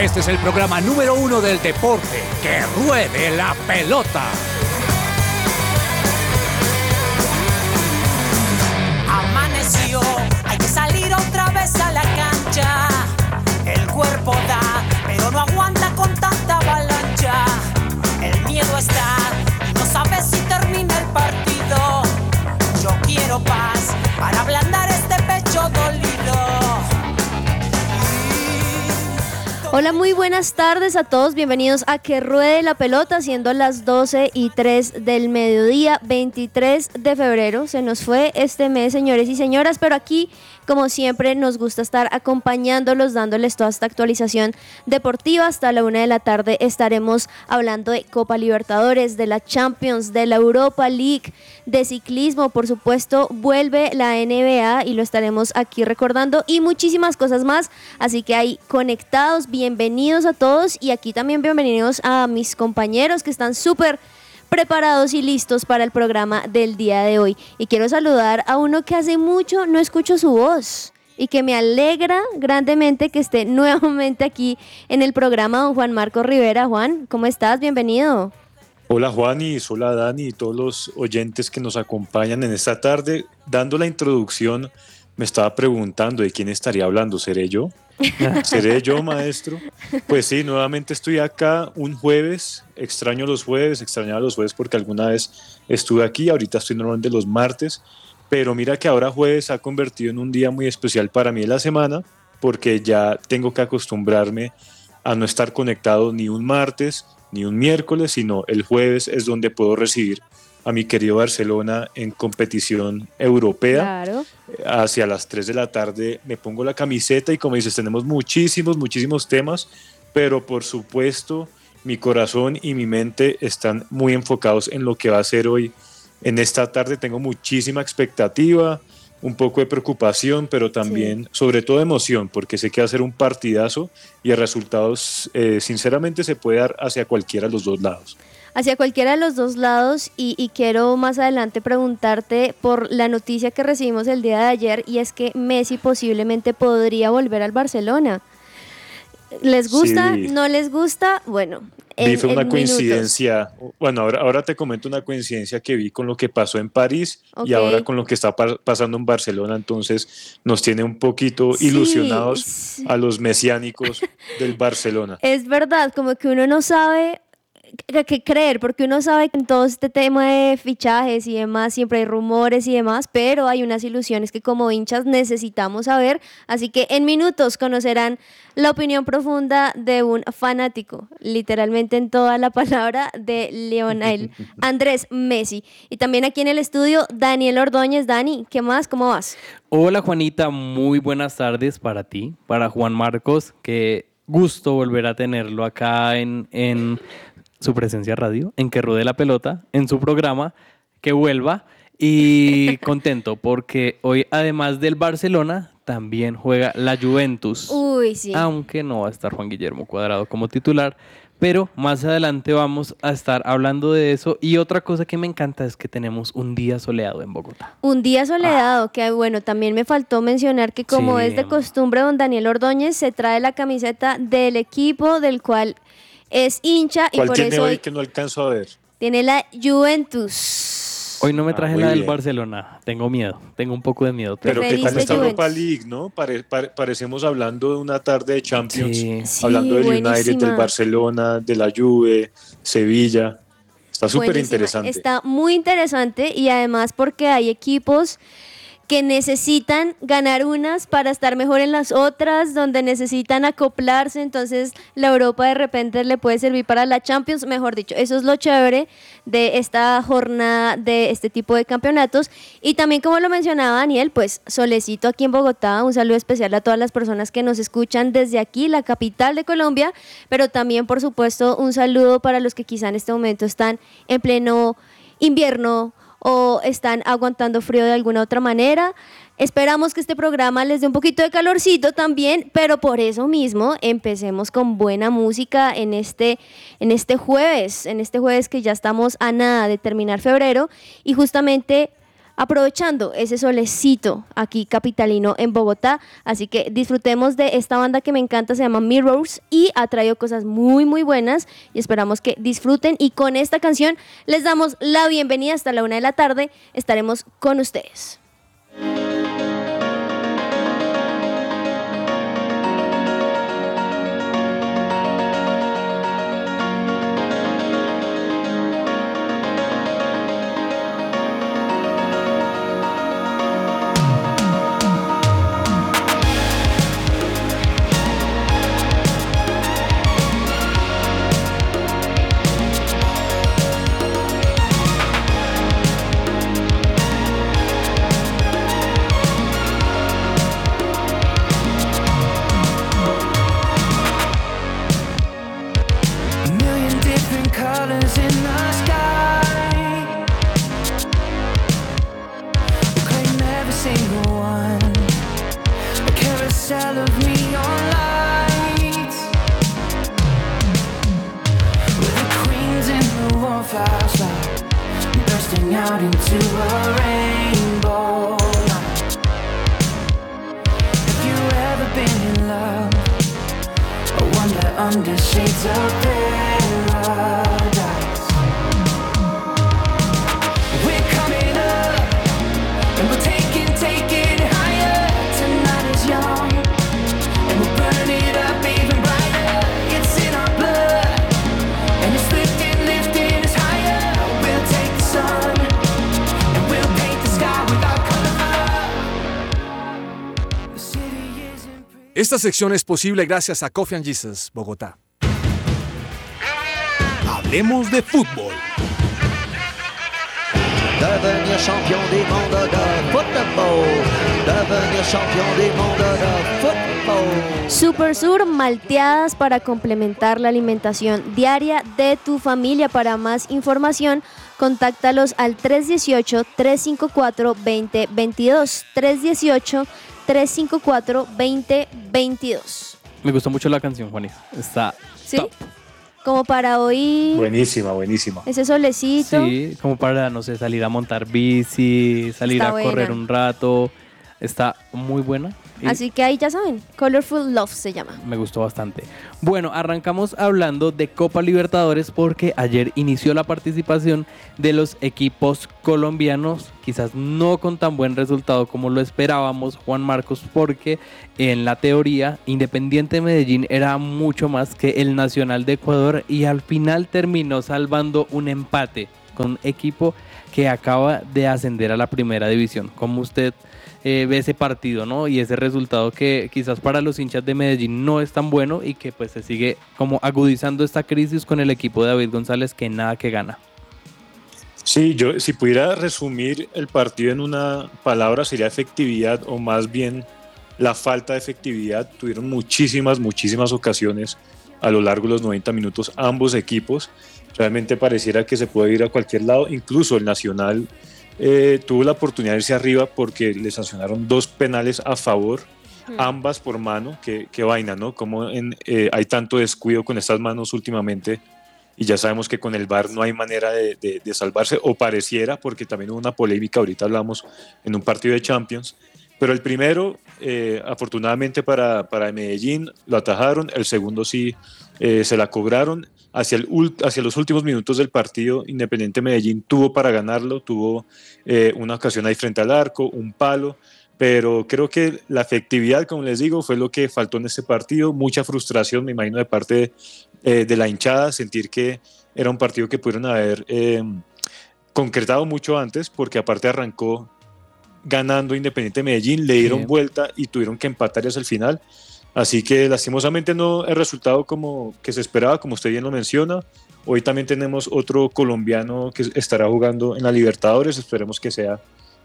Este es el programa número uno del deporte. ¡Que ruede la pelota! Amaneció, hay que salir otra vez a la cancha. El cuerpo da, pero no aguanta con tanta avalancha. El miedo está y no sabes si termina el partido. Yo quiero paz Hola, muy buenas tardes a todos. Bienvenidos a Que Ruede la Pelota, siendo las 12 y 3 del mediodía, 23 de febrero. Se nos fue este mes, señores y señoras, pero aquí, como siempre, nos gusta estar acompañándolos, dándoles toda esta actualización deportiva. Hasta la una de la tarde estaremos hablando de Copa Libertadores, de la Champions, de la Europa League, de ciclismo, por supuesto, vuelve la NBA y lo estaremos aquí recordando y muchísimas cosas más. Así que ahí conectados, bienvenidos a todos y aquí también bienvenidos a mis compañeros que están súper preparados y listos para el programa del día de hoy. Y quiero saludar a uno que hace mucho no escucho su voz y que me alegra grandemente que esté nuevamente aquí en el programa, don Juan Marco Rivera. Juan, ¿cómo estás? Bienvenido. Hola Juan y hola Dani y todos los oyentes que nos acompañan en esta tarde. Dando la introducción, me estaba preguntando de quién estaría hablando. ¿Seré yo? ¿Seré yo, maestro? Pues sí, nuevamente estoy acá un jueves. Extraño los jueves, extrañaba los jueves porque alguna vez estuve aquí. Ahorita estoy normalmente los martes. Pero mira que ahora jueves ha convertido en un día muy especial para mí de la semana porque ya tengo que acostumbrarme a no estar conectado ni un martes ni un miércoles, sino el jueves es donde puedo recibir a mi querido Barcelona en competición europea. Claro. Hacia las 3 de la tarde me pongo la camiseta y como dices, tenemos muchísimos, muchísimos temas, pero por supuesto mi corazón y mi mente están muy enfocados en lo que va a ser hoy. En esta tarde tengo muchísima expectativa, un poco de preocupación, pero también sobre todo emoción, porque sé que va a ser un partidazo y el resultado eh, sinceramente se puede dar hacia cualquiera de los dos lados hacia cualquiera de los dos lados y, y, quiero más adelante preguntarte por la noticia que recibimos el día de ayer y es que Messi posiblemente podría volver al Barcelona. ¿Les gusta? Sí. ¿No les gusta? Bueno. Vi fue una coincidencia, bueno, ahora, ahora te comento una coincidencia que vi con lo que pasó en París y ahora con lo que está pa- pasando en Barcelona, entonces nos tiene un poquito Sí, ilusionados a los mesiánicos del Barcelona. Es verdad, como que uno no sabe qué creer, porque uno sabe que en todo este tema de fichajes y demás siempre hay rumores y demás, pero hay unas ilusiones que como hinchas necesitamos saber, así que en minutos conocerán la opinión profunda de un fanático, literalmente en toda la palabra de Lionel Andrés Messi. Y también aquí en el estudio, Daniel Ordóñez. Dani, ¿qué más? ¿Cómo vas? Hola Juanita, muy buenas tardes para ti, para Juan Marcos, qué gusto volver a tenerlo acá en, en su presencia radio, en que ruede la pelota, en su programa, que vuelva y contento porque hoy además del Barcelona también juega la Juventus, Uy, sí. aunque no va a estar Juan Guillermo Cuadrado como titular. Pero más adelante vamos a estar hablando de eso. Y otra cosa que me encanta es que tenemos un día soleado en Bogotá. Un día soleado, que bueno, también me faltó mencionar que como Sí. es de costumbre, don Daniel Ordóñez se trae la camiseta del equipo del cual es hincha y ¿Cuál por tiene eso hoy hoy que no alcanzo a ver? tiene la Juventus. Hoy no me Ah, traje muy la del bien. Barcelona. Tengo miedo. Tengo un poco de miedo. Pero ¿qué tal Preferiste esta Europa Juventus. League, no? Pare- pare- parecemos hablando de una tarde de Champions, Sí. Sí, hablando del United, buenísima. del Barcelona, de la Juve, Sevilla. Está súper Buenísima. interesante. Está muy interesante y además porque hay equipos que necesitan ganar unas para estar mejor en las otras, donde necesitan acoplarse, entonces la Europa de repente le puede servir para la Champions, mejor dicho, eso es lo chévere de esta jornada de este tipo de campeonatos. Y también como lo mencionaba Daniel, pues solecito aquí en Bogotá, un saludo especial a todas las personas que nos escuchan desde aquí, la capital de Colombia, pero también por supuesto un saludo para los que quizá en este momento están en pleno invierno o están aguantando frío de alguna otra manera. Esperamos que este programa les dé un poquito de calorcito también, pero por eso mismo empecemos con buena música en este, en este jueves, en este jueves que ya estamos a nada de terminar febrero y justamente aprovechando ese solecito aquí capitalino en Bogotá. Así que disfrutemos de esta banda que me encanta, se llama Mirrors y ha traído cosas muy muy buenas y esperamos que disfruten y con esta canción les damos la bienvenida hasta la una de la tarde. Estaremos con ustedes. Esta sección es posible gracias a Coffee and Jesus, Bogotá. Hablemos de fútbol. Devenir champion du monde de football. Devenir champion du monde de football. Super Sur, malteadas para complementar la alimentación diaria de tu familia. Para más información, contáctalos al 318-354-2022. 318-354-2022. Me gustó mucho la canción, Juanis. Está ¿Sí? top. Como para hoy Buenísima, buenísima. ese solecito. Sí, como para, no sé, salir a montar bici, salir Está a correr un rato. Está muy buena. Y Así que ahí ya saben, Colorful Love se llama. Me gustó bastante. Bueno, arrancamos hablando de Copa Libertadores porque ayer inició la participación de los equipos colombianos, quizás no con tan buen resultado como lo esperábamos, Juan Marcos, porque en la teoría Independiente Medellín era mucho más que el Nacional de Ecuador y al final terminó salvando un empate con un equipo que acaba de ascender a la primera división. Como usted eh, ve ese partido, ¿no? Y ese resultado que quizás para los hinchas de Medellín no es tan bueno y que pues se sigue como agudizando esta crisis con el equipo de David González que nada que gana. Sí, yo si pudiera resumir el partido en una palabra sería efectividad o más bien la falta de efectividad. Tuvieron muchísimas, muchísimas ocasiones a lo largo de los 90 minutos ambos equipos. Realmente pareciera que se puede ir a cualquier lado. Incluso el Nacional eh, tuvo la oportunidad de irse arriba porque le sancionaron dos penales a favor, ambas por mano. Qué, qué vaina, ¿no? Como en, eh, hay tanto descuido con estas manos últimamente y ya sabemos que con el VAR no hay manera de, de- de salvarse, o pareciera, porque también hubo una polémica, ahorita hablamos en un partido de Champions, pero el primero, eh, afortunadamente para, para Medellín, lo atajaron, el segundo sí eh, se la cobraron, hacia, el, hacia los últimos minutos del partido, Independiente Medellín tuvo para ganarlo, tuvo eh, una ocasión ahí frente al arco, un palo, pero creo que la efectividad, como les digo, fue lo que faltó en este partido, mucha frustración, me imagino, de parte de, eh, de la hinchada, sentir que era un partido que pudieron haber eh, concretado mucho antes, porque aparte arrancó ganando Independiente Medellín, le dieron Sí. vuelta y tuvieron que empatar hacia el final. Así que lastimosamente no el resultado como que se esperaba, como usted bien lo menciona. Hoy también tenemos otro colombiano que estará jugando en la Libertadores. Esperemos que sea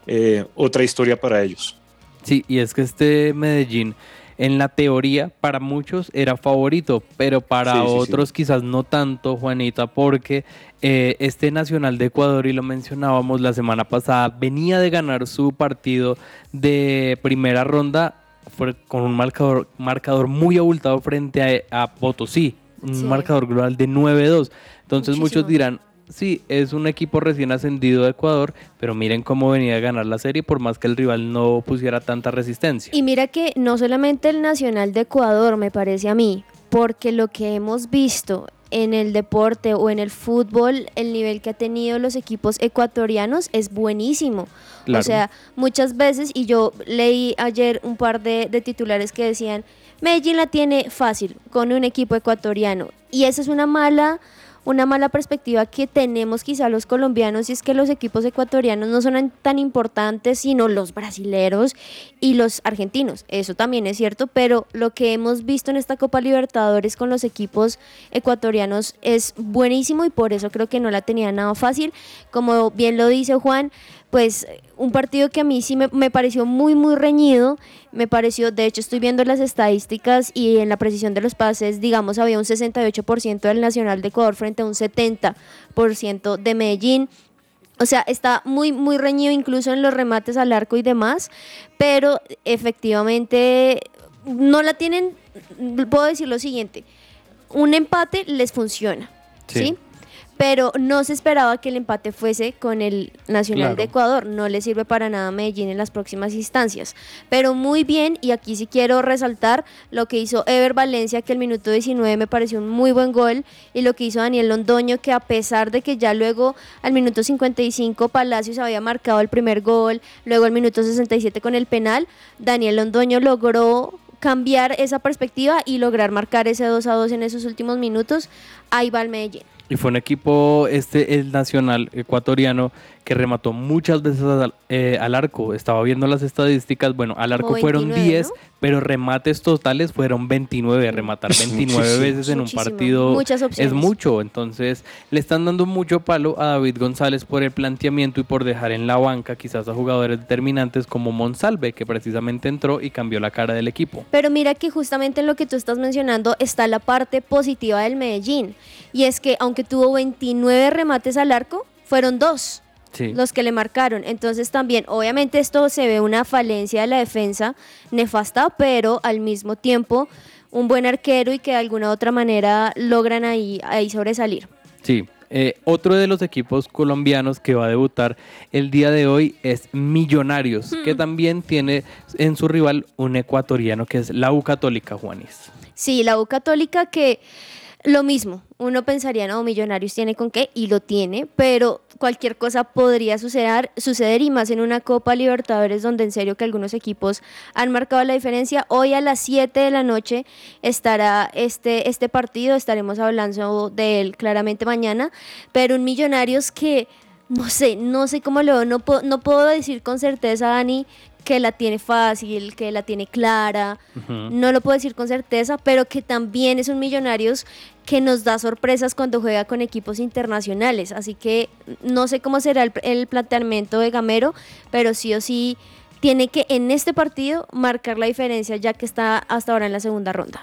eh, otra historia para ellos. Sí, y es que este Medellín en la teoría para muchos era favorito, pero para Sí, sí, sí. otros quizás no tanto, Juanita, porque eh, este Nacional de Ecuador, y lo mencionábamos la semana pasada, venía de ganar su partido de primera ronda fue con un marcador, marcador muy abultado frente a, a Potosí, un Sí. marcador global de 9-2. Entonces Muchísimo. muchos dirán, sí, es un equipo recién ascendido de Ecuador, pero miren cómo venía a ganar la serie por más que el rival no pusiera tanta resistencia. Y mira que no solamente el Nacional de Ecuador, me parece a mí, porque lo que hemos visto en el deporte o en el fútbol, el nivel que ha tenido los equipos ecuatorianos es buenísimo. Claro. O sea, muchas veces, y yo leí ayer un par de, de titulares que decían, Medellín la tiene fácil con un equipo ecuatoriano. Y esa es una mala, una mala perspectiva que tenemos quizá los colombianos, y es que los equipos ecuatorianos no son tan importantes, sino los brasileros y los argentinos. Eso también es cierto, pero lo que hemos visto en esta Copa Libertadores con los equipos ecuatorianos es buenísimo y por eso creo que no la tenía nada fácil. Como bien lo dice Juan, pues un partido que a mí sí me, pareció muy, muy reñido. Me pareció, de hecho, estoy viendo las estadísticas y en la precisión de los pases, digamos, había un 68% del Nacional de Ecuador frente a un 70% de Medellín. O sea, está muy, muy reñido incluso en los remates al arco y demás, pero efectivamente no la tienen, puedo decir lo siguiente, un empate les funciona. ¿sí? Pero no se esperaba que el empate fuese con el Nacional Claro. de Ecuador, no le sirve para nada a Medellín en las próximas instancias. Pero muy bien, y aquí sí quiero resaltar lo que hizo Ever Valencia, que el minuto 19 me pareció un muy buen gol, y lo que hizo Daniel Londoño, que a pesar de que ya luego al minuto 55 Palacios había marcado el primer gol, luego al minuto 67 con el penal, Daniel Londoño logró cambiar esa perspectiva y lograr marcar ese 2 a 2 en esos últimos minutos. Ahí va el Medellín. Y fue un equipo, este, el nacional ecuatoriano, que remató muchas veces al, eh, al arco. Estaba viendo las estadísticas, bueno, al arco fueron 29, 10, ¿no? pero remates totales fueron 29. Rematar 29 Muchísimo. veces en un partido Muchas es mucho. Entonces, le están dando mucho palo a David González por el planteamiento y por dejar en la banca quizás a jugadores determinantes como Monsalve, que precisamente entró y cambió la cara del equipo. Pero mira que justamente en lo que tú estás mencionando está la parte positiva del Medellín. Y es que aunque tuvo 29 remates al arco, fueron dos Sí. los que le marcaron. Entonces también, obviamente esto se ve una falencia de la defensa nefasta, pero al mismo tiempo un buen arquero y que de alguna otra manera logran ahí, ahí sobresalir. Sí. Eh, otro de los equipos colombianos que va a debutar el día de hoy es Millonarios, que también tiene en su rival un ecuatoriano que es la U Católica, Juanis. Sí, la U Católica que lo mismo, uno pensaría, no, Millonarios tiene con qué, y lo tiene, pero cualquier cosa podría suceder, suceder y más en una Copa Libertadores donde en serio que algunos equipos han marcado la diferencia. Hoy a las 7 de la noche estará este, este partido, estaremos hablando de él claramente mañana, pero un Millonarios que, no sé, no sé cómo lo veo, no, no puedo decir con certeza, Dani, que la tiene fácil, que la tiene clara, no lo puedo decir con certeza, pero que también es un Millonarios que nos da sorpresas cuando juega con equipos internacionales. Así que no sé cómo será el, el planteamiento de Gamero, pero sí o sí tiene que en este partido marcar la diferencia ya que está hasta ahora en la segunda ronda.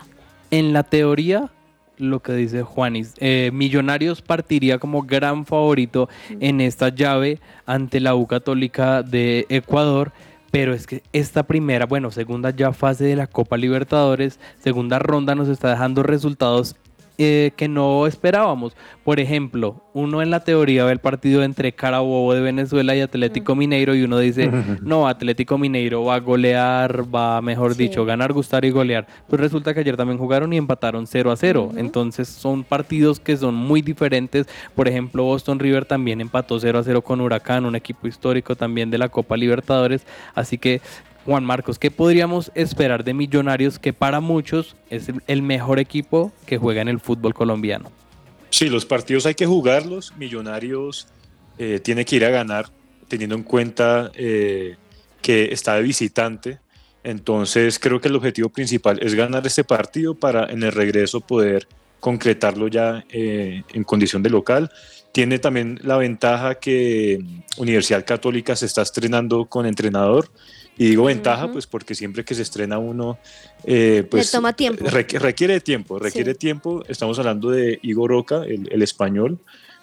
En la teoría, lo que dice Juanis, eh, Millonarios partiría como gran favorito en esta llave ante la U Católica de Ecuador. Pero es que esta primera, bueno, segunda ya fase de la Copa Libertadores, segunda ronda nos está dejando resultados eh, que no esperábamos. Por ejemplo, uno en la teoría ve el partido entre Carabobo de Venezuela y Atlético Mineiro y uno dice, no, Atlético Mineiro va a golear, va, mejor Sí. dicho, ganar, gustar y golear. Pues resulta que ayer también jugaron y empataron 0 a 0. Entonces son partidos que son muy diferentes. Por ejemplo, Boston River también empató 0 a 0 con Huracán, un equipo histórico también de la Copa Libertadores. Así que Juan Marcos, ¿qué podríamos esperar de Millonarios que para muchos es el- mejor equipo que juega en el fútbol colombiano? Sí, los partidos hay que jugarlos. Millonarios eh, tiene que ir a ganar, teniendo en cuenta eh, que está de visitante. Entonces, creo que el objetivo principal es ganar este partido para en el regreso poder concretarlo ya eh, en condición de local. Tiene también la ventaja que Universidad Católica se está estrenando con entrenador. Y digo ventaja, Ujú. pues porque siempre que se estrena uno, eh, pues toma tiempo. requ- requiere tiempo, requiere Sí. tiempo. Estamos hablando de Igor Roca, el, el español,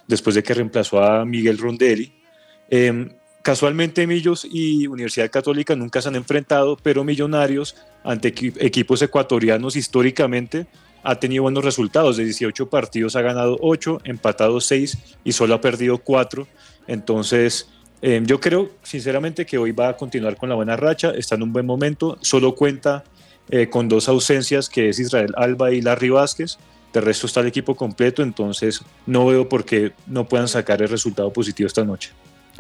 después de que reemplazó a Miguel Rondelli. Eh, casualmente Millos y Universidad Católica nunca se han enfrentado, pero Millonarios ante equi- equipos ecuatorianos históricamente ha tenido buenos resultados. De 18 partidos ha ganado 8, empatado 6 y solo ha perdido 4. Entonces, eh, yo creo sinceramente que hoy va a continuar con la buena racha, está en un buen momento, solo cuenta eh, con dos ausencias que es Israel Alba y Larry Vázquez. De resto está el equipo completo, entonces no veo por qué no puedan sacar el resultado positivo esta noche.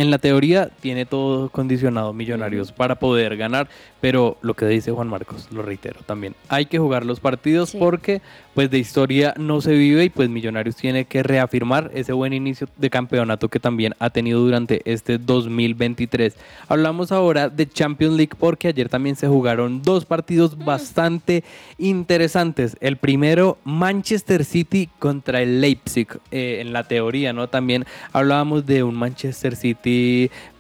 En la teoría tiene todo condicionado Millonarios para poder ganar, pero lo que dice Juan Marcos, lo reitero también, hay que jugar los partidos Sí. porque pues de historia no se vive y pues Millonarios tiene que reafirmar ese buen inicio de campeonato que también ha tenido durante este 2023. Hablamos ahora de Champions League porque ayer también se jugaron dos partidos bastante interesantes. El primero, Manchester City contra el Leipzig. Eh, en la teoría, ¿no? También hablábamos de un Manchester City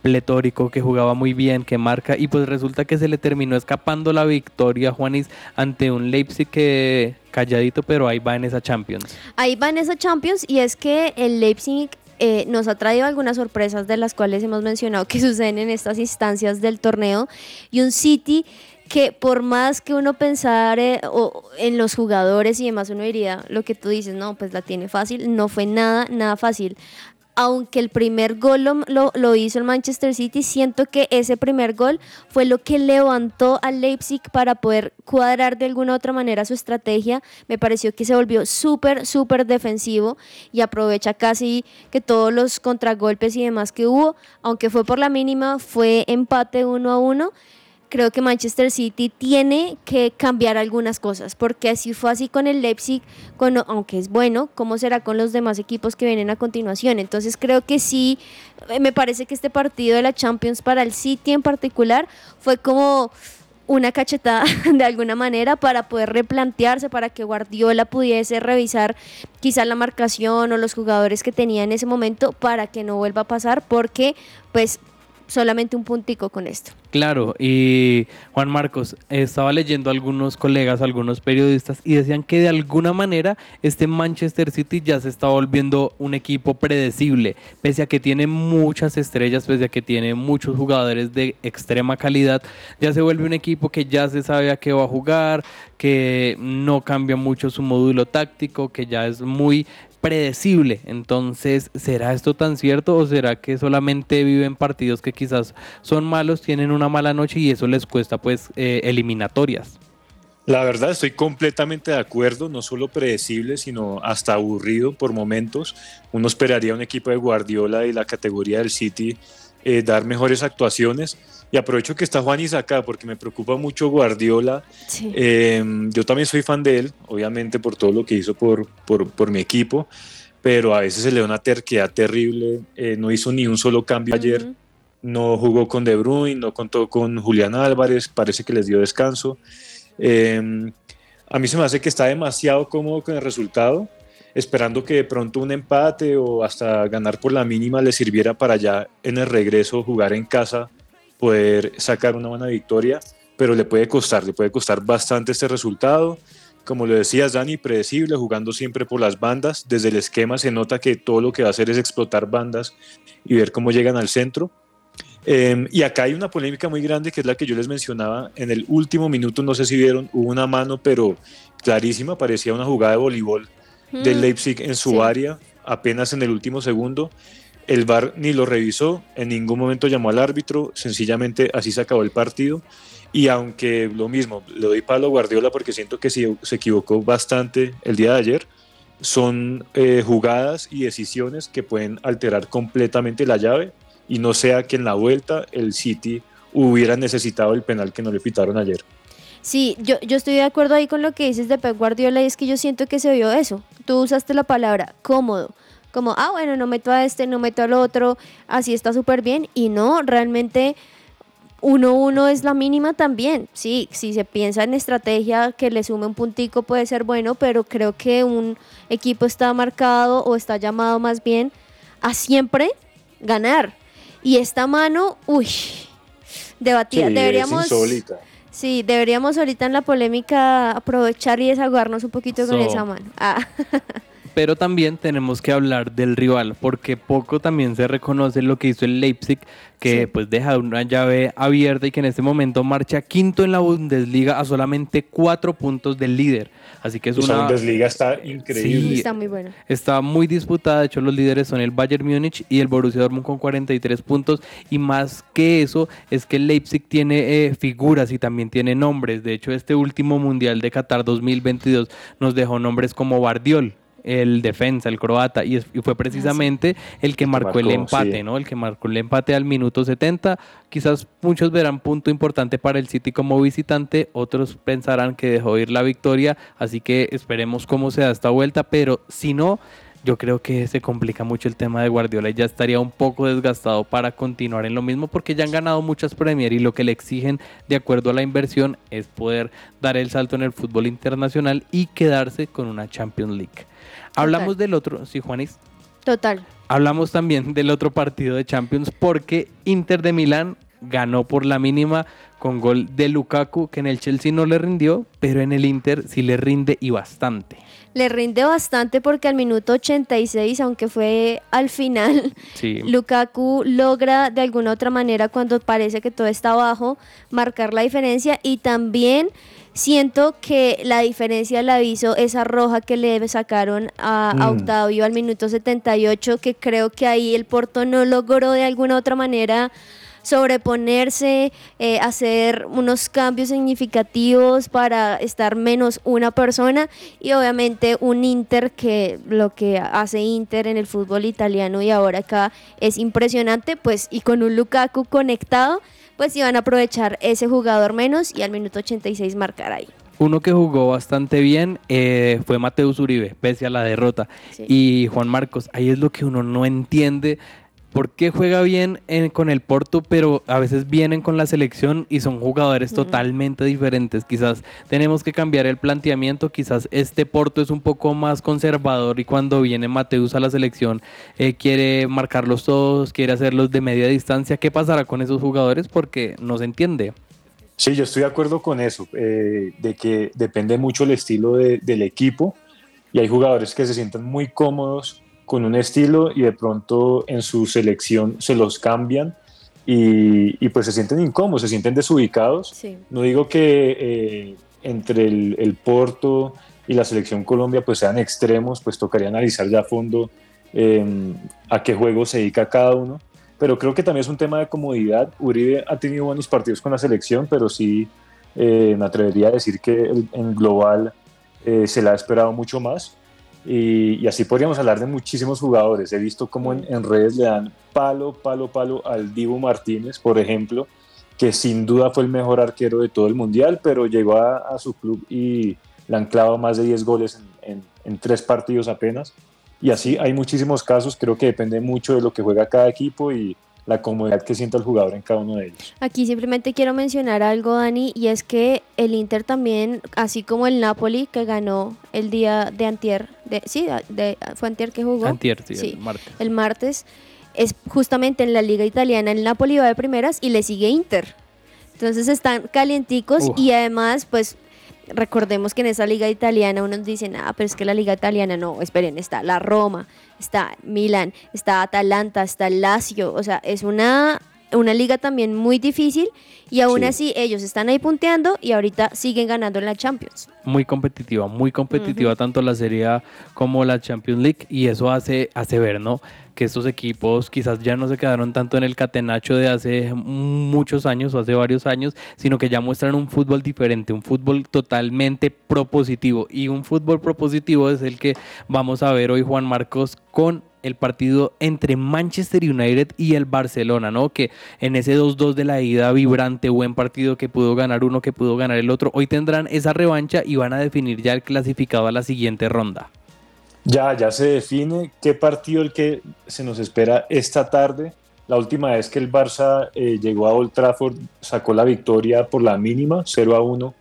pletórico que jugaba muy bien, que marca, y pues resulta que se le terminó escapando la victoria, Juanis, ante un Leipzig que calladito, pero ahí va en esa Champions. Ahí va en esa Champions y es que el Leipzig eh, nos ha traído algunas sorpresas de las cuales hemos mencionado que suceden en estas instancias del torneo y un City que por más que uno pensara eh, o- en los jugadores y demás, uno diría lo que tú dices, no, pues la tiene fácil, no fue nada, nada fácil. Aunque el primer gol lo, lo- hizo el Manchester City, siento que ese primer gol fue lo que levantó al Leipzig para poder cuadrar de alguna u otra manera su estrategia. Me pareció que se volvió súper, súper defensivo y aprovecha casi que todos los contragolpes y demás que hubo, aunque fue por la mínima, fue empate uno a uno creo que Manchester City tiene que cambiar algunas cosas, porque así fue así con el Leipzig, con, aunque es bueno, ¿cómo será con los demás equipos que vienen a continuación? Entonces creo que sí, eh, me parece que este partido de la Champions para el City en particular fue como una cachetada de alguna manera para poder replantearse, para que Guardiola pudiese revisar quizá la marcación o los jugadores que tenía en ese momento para que no vuelva a pasar, porque pues solamente un puntico con esto. Claro, y Juan Marcos, estaba leyendo a algunos colegas, a algunos periodistas, y decían que de alguna manera este Manchester City ya se está volviendo un equipo predecible, pese a que tiene muchas estrellas, pese a que tiene muchos jugadores de extrema calidad, ya se vuelve un equipo que ya se sabe a qué va a jugar, que no cambia mucho su módulo táctico, que ya es muy predecible. Entonces, ¿será esto tan cierto o será que solamente viven partidos que quizás son malos, tienen una mala noche y eso les cuesta pues eh, eliminatorias? La verdad estoy completamente de acuerdo, no solo predecible, sino hasta aburrido por momentos. Uno esperaría un equipo de Guardiola y la categoría del City eh, dar mejores actuaciones. Y aprovecho que está Juanis acá porque me preocupa mucho Guardiola. Sí. Eh, yo también soy fan de él, obviamente por todo lo que hizo por, por, por mi equipo, pero a veces se le da una terquedad terrible. Eh, no hizo ni un solo cambio ayer. Ujú. No jugó con De Bruyne, no contó con Julián Álvarez, parece que les dio descanso. Eh, a mí se me hace que está demasiado cómodo con el resultado, esperando que de pronto un empate o hasta ganar por la mínima le sirviera para ya en el regreso jugar en casa, poder sacar una buena victoria, pero le puede costar, le puede costar bastante este resultado. Como lo decías, Dani, predecible, jugando siempre por las bandas. Desde el esquema se nota que todo lo que va a hacer es explotar bandas y ver cómo llegan al centro. Eh, y acá hay una polémica muy grande que es la que yo les mencionaba. En el último minuto, no sé si vieron, hubo una mano, pero clarísima, parecía una jugada de voleibol del Mm. Leipzig en su sí. área, apenas en el último segundo. El VAR ni lo revisó, en ningún momento llamó al árbitro, sencillamente así se acabó el partido. Y aunque lo mismo, le doy palo Guardiola porque siento que se equivocó bastante el día de ayer, son eh, jugadas y decisiones que pueden alterar completamente la llave y no sea que en la vuelta el City hubiera necesitado el penal que no le pitaron ayer. Sí, yo, yo estoy de acuerdo ahí con lo que dices de Pep Guardiola y es que yo siento que se vio eso. Tú usaste la palabra cómodo. Como, ah, bueno, no meto a este, no meto al otro, así está súper bien. Y no, realmente 1-1 es la mínima también. Sí, si se piensa en estrategia que le sume un puntico puede ser bueno, pero creo que un equipo está marcado o está llamado más bien a siempre ganar. Y esta mano, uy, debatida. Sí, Deberíamos... Sí, deberíamos ahorita en la polémica aprovechar y desahogarnos un poquito con esa mano. Ah, pero también tenemos que hablar del rival, porque poco también se reconoce lo que hizo el Leipzig, que Sí. pues deja una llave abierta y que en este momento marcha quinto en la Bundesliga a solamente cuatro puntos del líder. Así que es Esa una... Bundesliga está increíble. Sí. Está muy bueno. Está muy disputada, de hecho los líderes son el Bayern Múnich y el Borussia Dortmund con 43 puntos y más que eso es que el Leipzig tiene eh, figuras y también tiene nombres, de hecho este último Mundial de Qatar 2022 nos dejó nombres como Bardiol, el defensa, el croata, y, es- y fue precisamente el que marcó el empate, sí. ¿no? El que marcó el empate al minuto 70. Quizás muchos verán punto importante para el City como visitante, otros pensarán que dejó ir la victoria, así que esperemos cómo se da esta vuelta, pero si no, yo creo que se complica mucho el tema de Guardiola y ya estaría un poco desgastado para continuar en lo mismo porque ya han ganado muchas Premier y lo que le exigen de acuerdo a la inversión es poder dar el salto en el fútbol internacional y quedarse con una Champions League. Hablamos del otro, sí, Juanis. Total. Hablamos también del otro partido de Champions porque Inter de Milán ganó por la mínima con gol de Lukaku, que en el Chelsea no le rindió, pero en el Inter sí le rinde y bastante. Le rinde bastante porque al minuto 86, aunque fue al final, Sí. Lukaku logra de alguna otra manera cuando parece que todo está abajo marcar la diferencia y también siento que la diferencia la hizo esa roja que le sacaron a, a Mm. Octavio al minuto 78 que creo que ahí el Porto no logró de alguna otra manera sobreponerse, eh, hacer unos cambios significativos para estar menos una persona y obviamente un Inter que lo que hace Inter en el fútbol italiano y ahora acá es impresionante, pues y con un Lukaku conectado, pues iban a aprovechar ese jugador menos y al minuto 86 marcar ahí. Uno que jugó bastante bien eh, fue Mateus Uribe, pese a la derrota. Sí. Y Juan Marcos, ahí es lo que uno no entiende. ¿Por qué juega bien en- con el Porto, pero a veces vienen con la selección y son jugadores totalmente diferentes? Quizás tenemos que cambiar el planteamiento, quizás este Porto es un poco más conservador y cuando viene Mateus a la selección eh, quiere marcarlos todos, quiere hacerlos de media distancia. ¿Qué pasará con esos jugadores? Porque no se entiende. Sí, yo estoy de acuerdo con eso, eh, de que depende mucho el estilo de- del equipo y hay jugadores que se sienten muy cómodos con un estilo y de pronto en su selección se los cambian y, y pues se sienten incómodos, se sienten desubicados. Sí. No digo que eh, entre el, el Porto y la selección Colombia pues sean extremos, pues tocaría analizar ya a fondo eh, a qué juego se dedica cada uno, pero creo que también es un tema de comodidad. Uribe ha tenido buenos partidos con la selección, pero sí eh, me atrevería a decir que el- en global eh, se la ha esperado mucho más. Y, así podríamos hablar de muchísimos jugadores. He visto cómo en, en redes le dan palo, palo, palo al Dibu Martínez, por ejemplo, que sin duda fue el mejor arquero de todo el mundial, pero llegó a, su club y le han más de 10 goles en, en- en tres partidos apenas. Y así hay muchísimos casos, creo que depende mucho de lo que juega cada equipo y la comodidad que sienta el jugador en cada uno de ellos. Aquí simplemente quiero mencionar algo, Dani, y es que el Inter también, así como el Napoli, que ganó el día de antier, de, sí, de, fue antier que jugó. Antier, sí, Sí. el martes. el martes, es justamente en la liga italiana, el Napoli va de primeras y le sigue Inter. Entonces están calienticos y además, pues recordemos que en esa liga italiana unos dicen, ah, pero es que la liga italiana no, esperen, está la Roma, está Milan, está Atalanta, está Lazio, o sea, es una, una liga también muy difícil y aún Sí. así ellos están ahí punteando y ahorita siguen ganando en la Champions. muy competitiva, muy competitiva tanto la Serie A como la Champions League y eso hace, hace ver, ¿no? Que estos equipos quizás ya no se quedaron tanto en el catenacho de hace muchos años o hace varios años, sino que ya muestran un fútbol diferente, un fútbol totalmente propositivo y un fútbol propositivo es el que vamos a ver hoy Juan Marcos con el partido entre Manchester United y el Barcelona, ¿no? Que en ese 2-2 de la ida vibrante, buen partido que pudo ganar uno, que pudo ganar el otro, hoy tendrán esa revancha y van a definir ya el clasificado a la siguiente ronda. Ya, ya se define qué partido el que se nos espera esta tarde. La última vez que el Barça eh, llegó a Old Trafford sacó la victoria por la mínima, 0 a 1.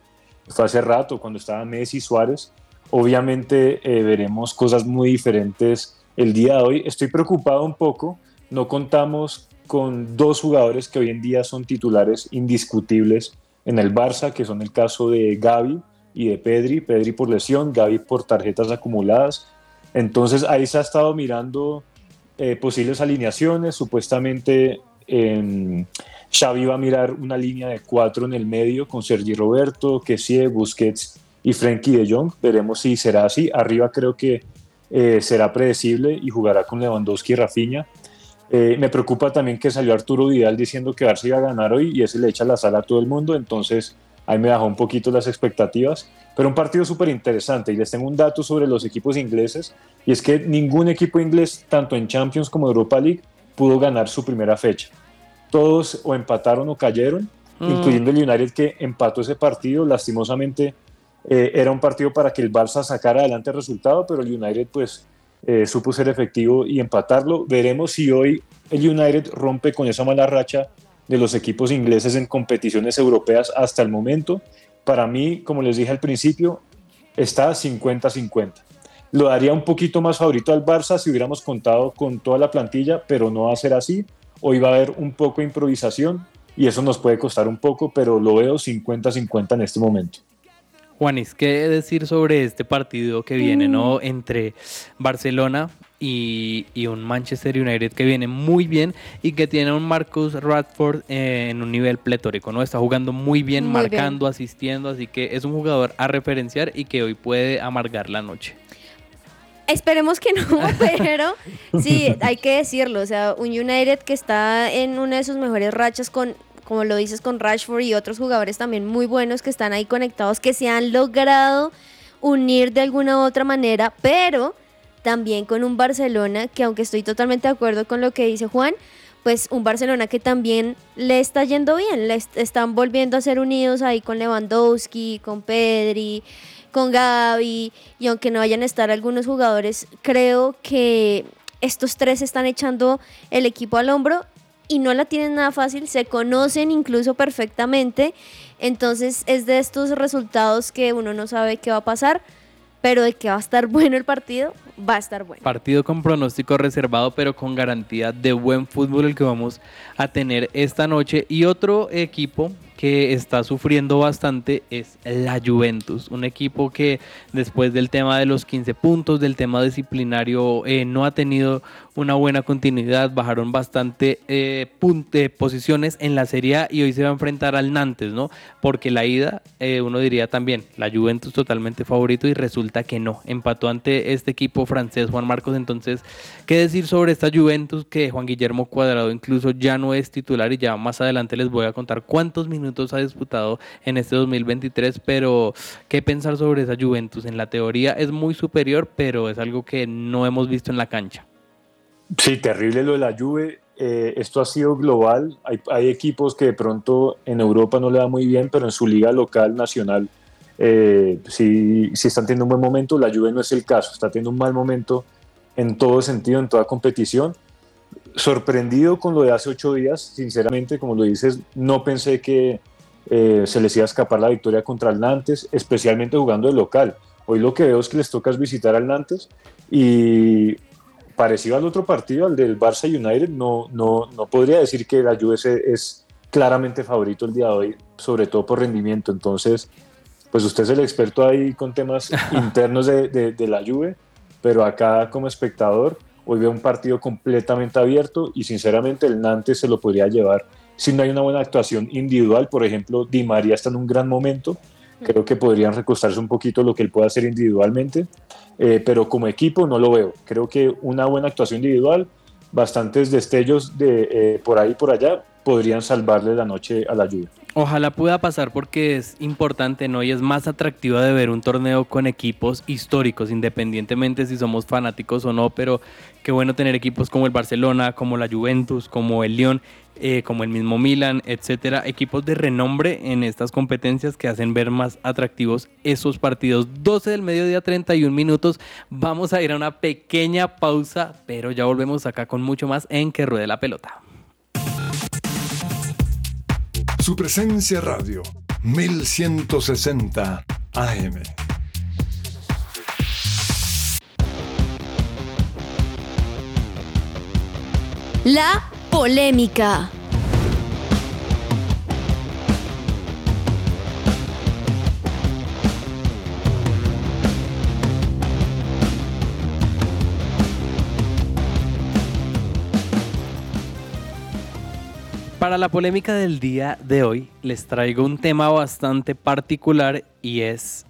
Fue hace rato, cuando estaba Messi y Suárez. Obviamente eh, veremos cosas muy diferentes el día de hoy. Estoy preocupado un poco. No contamos con dos jugadores que hoy en día son titulares indiscutibles en el Barça, que son el caso de Gaby y de Pedri. Pedri por lesión, Gaby por tarjetas acumuladas. Entonces ahí se ha estado mirando eh, posibles alineaciones. Supuestamente em, Xavi va a mirar una línea de cuatro en el medio con Sergi Roberto, Kessie, Busquets y Frenkie de Jong. Veremos si será así. Arriba creo que eh, será predecible y jugará con Lewandowski y Rafinha. Eh, me preocupa también que salió Arturo Vidal diciendo que Barça iba a ganar hoy y ese le echa la sala a todo el mundo, entonces ahí me bajó un poquito las expectativas, pero un partido súper interesante y les tengo un dato sobre los equipos ingleses y es que ningún equipo inglés, tanto en Champions como Europa League, pudo ganar su primera fecha. Todos o empataron o cayeron, Mm. incluyendo el United que empató ese partido, lastimosamente eh, era un partido para que el Barça sacara adelante el resultado, pero el United pues eh, supo ser efectivo y empatarlo. Veremos si hoy el United rompe con esa mala racha de los equipos ingleses en competiciones europeas hasta el momento. Para mí, como les dije al principio, está 50-50. Lo daría un poquito más favorito al Barça si hubiéramos contado con toda la plantilla, pero no va a ser así. Hoy va a haber un poco de improvisación y eso nos puede costar un poco, pero lo veo 50-50 en este momento. Juanis, ¿qué decir sobre este partido que viene, no? Entre Barcelona y, y un Manchester United que viene muy bien y que tiene un Marcus Radford eh, en un nivel pletórico, ¿no? Está jugando muy bien, Muy marcando, asistiendo, así que es un jugador a referenciar y que hoy puede amargar la noche. Esperemos que no, pero sí, hay que decirlo. O sea, un United que está en una de sus mejores rachas con, como lo dices, con Rashford y otros jugadores también muy buenos que están ahí conectados, que se han logrado unir de alguna u otra manera, pero también con un Barcelona que aunque estoy totalmente de acuerdo con lo que dice Juan, pues un Barcelona que también le está yendo bien, le est- están volviendo a ser unidos ahí con Lewandowski, con Pedri, con Gaby, y aunque no vayan a estar algunos jugadores, creo que estos tres están echando el equipo al hombro y no la tienen nada fácil, se conocen incluso perfectamente, entonces es de estos resultados que uno no sabe qué va a pasar, pero de que va a estar bueno el partido, va a estar bueno. Partido con pronóstico reservado, pero con garantía de buen fútbol el que vamos a tener esta noche. Y otro equipo que está sufriendo bastante es la Juventus, un equipo que después del tema de los 15 puntos, del tema disciplinario, eh, no ha tenido una buena continuidad, bajaron bastante eh, eh, posiciones en la Serie A y hoy se va a enfrentar al Nantes, ¿no? Porque la ida, eh, uno diría también, la Juventus totalmente favorito y resulta que no, empató ante este equipo francés Juan Marcos, entonces, ¿qué decir sobre esta Juventus que Juan Guillermo Cuadrado incluso ya no es titular y ya más adelante les voy a contar cuántos minutos ha disputado en este 2023, pero ¿qué pensar sobre esa Juventus? En la teoría es muy superior, pero es algo que no hemos visto en la cancha. Sí, terrible lo de la Juve. Eh, esto ha sido global. Hay, hay equipos que de pronto en Europa no le va muy bien, pero en su liga local, nacional, eh, sí, sí están teniendo un buen momento. La Juve no es el caso. Está teniendo un mal momento en todo sentido, en toda competición. Sorprendido con lo de hace ocho días, sinceramente, como lo dices, no pensé que eh, se les iba a escapar la victoria contra el Nantes, especialmente jugando de local. Hoy lo que veo es que les toca visitar al Nantes y parecido al otro partido, al del Barça United, no, no, no podría decir que la Juve es, es claramente favorito el día de hoy, sobre todo por rendimiento. Entonces, pues usted es el experto ahí con temas internos de, de, de la Juve, pero acá como espectador, hoy veo un partido completamente abierto y sinceramente el Nantes se lo podría llevar si no hay una buena actuación individual. Por ejemplo, Di María está en un gran momento. Creo que podrían recostarse un poquito lo que él puede hacer individualmente, eh, pero como equipo no lo veo. Creo que una buena actuación individual, bastantes destellos de eh, por ahí y por allá podrían salvarle la noche a la lluvia. Ojalá pueda pasar porque es importante, ¿no? Y es más atractivo de ver un torneo con equipos históricos, independientemente si somos fanáticos o no, pero qué bueno tener equipos como el Barcelona, como la Juventus, como el Lyon, eh, como el mismo Milan, etcétera, equipos de renombre en estas competencias que hacen ver más atractivos esos partidos. 12 del mediodía, 31 minutos. Vamos a ir a una pequeña pausa, pero ya volvemos acá con mucho más en Que Ruede la Pelota. Su presencia radio, 1160 AM. La polémica. Para la polémica del día de hoy, les traigo un tema bastante particular y es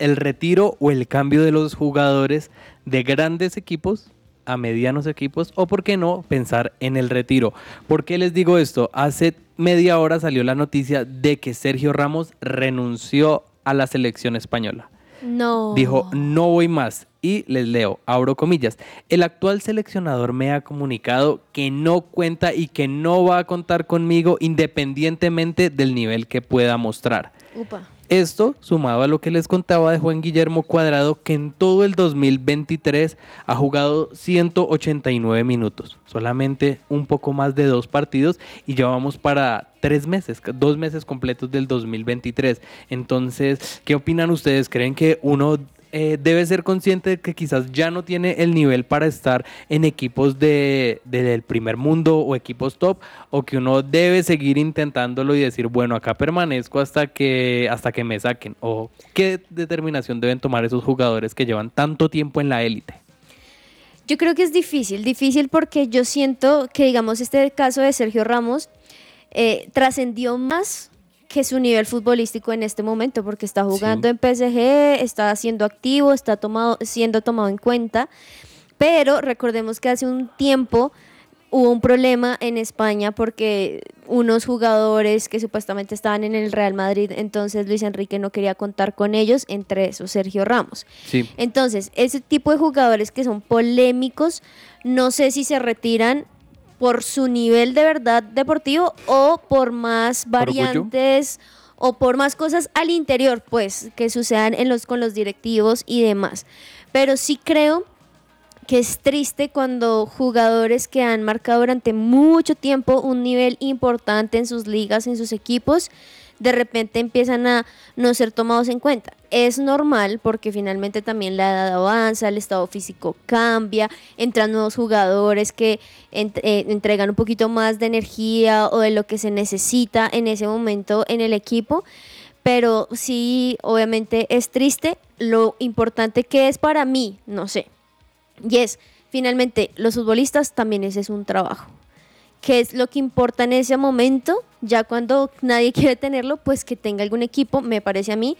el retiro o el cambio de los jugadores de grandes equipos a medianos equipos o, por qué no, pensar en el retiro. ¿Por qué les digo esto? Hace media hora salió la noticia de que Sergio Ramos renunció a la selección española. No. Dijo, no voy más. Y les leo, abro comillas, el actual seleccionador me ha comunicado que no cuenta y que no va a contar conmigo independientemente del nivel que pueda mostrar. Upa. Esto sumado a lo que les contaba de Juan Guillermo Cuadrado, que en todo el 2023 ha jugado 189 minutos, solamente un poco más de dos partidos y ya vamos para tres meses, dos meses completos del 2023. Entonces, ¿qué opinan ustedes? ¿Creen que uno eh, debe ser consciente de que quizás ya no tiene el nivel para estar en equipos de, del primer mundo o equipos top, o que uno debe seguir intentándolo y decir, bueno, acá permanezco hasta que, hasta que me saquen, o qué determinación deben tomar esos jugadores que llevan tanto tiempo en la élite. Yo creo que es difícil, difícil porque yo siento que, digamos, este caso de Sergio Ramos eh, trascendió más que su nivel futbolístico en este momento, porque está jugando en PSG, está siendo activo, está tomado, siendo tomado en cuenta, pero recordemos que hace un tiempo hubo un problema en España porque unos jugadores que supuestamente estaban en el Real Madrid, entonces Luis Enrique no quería contar con ellos, entre esos Sergio Ramos. Sí. Entonces, ese tipo de jugadores que son polémicos, no sé si se retiran por su nivel de verdad deportivo o por más variantes o por más cosas al interior, pues, que sucedan en los, con los directivos y demás. Pero sí creo que es triste cuando jugadores que han marcado durante mucho tiempo un nivel importante en sus ligas, en sus equipos, de repente empiezan a no ser tomados en cuenta. Es normal porque finalmente también la edad avanza, el estado físico cambia, entran nuevos jugadores que eh, entregan un poquito más de energía o de lo que se necesita en ese momento en el equipo. Pero sí, obviamente es triste. Lo importante que es para mí, no sé, y es, finalmente, los futbolistas también ese es un trabajo. ¿Qué es lo que importa en ese momento? Ya cuando nadie quiere tenerlo, pues que tenga algún equipo, me parece a mí,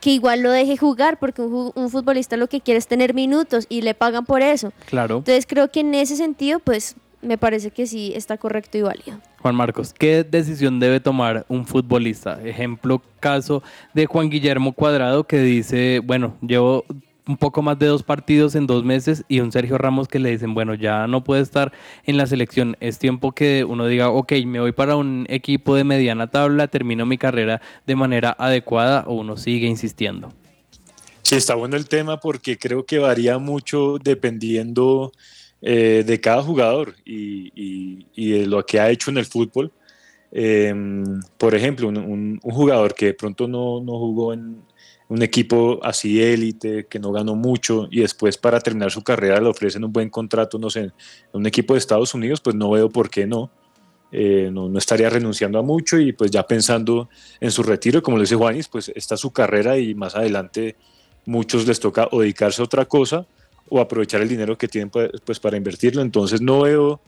que igual lo deje jugar, porque un, un futbolista lo que quiere es tener minutos y le pagan por eso. Claro. Entonces creo que en ese sentido, pues me parece que sí está correcto y válido. Juan Marcos, ¿qué decisión debe tomar un futbolista? Ejemplo, caso de Juan Guillermo Cuadrado que dice, bueno, llevo un poco más de dos partidos en dos meses y un Sergio Ramos que le dicen, bueno, ya no puede estar en la selección. Es tiempo que uno diga, ok, me voy para un equipo de mediana tabla, termino mi carrera de manera adecuada o uno sigue insistiendo. Sí, está bueno el tema porque creo que varía mucho dependiendo eh, de cada jugador y, de lo que ha hecho en el fútbol. Eh, por ejemplo, un jugador que de pronto no, no jugó en un equipo así élite, que no ganó mucho y después para terminar su carrera le ofrecen un buen contrato, no sé, un equipo de Estados Unidos, pues no veo por qué no. Eh, no, no estaría renunciando a mucho y pues ya pensando en su retiro, como lo dice Juanis, pues está su carrera y más adelante muchos les toca o dedicarse a otra cosa o aprovechar el dinero que tienen pues, pues, para invertirlo. Entonces no veo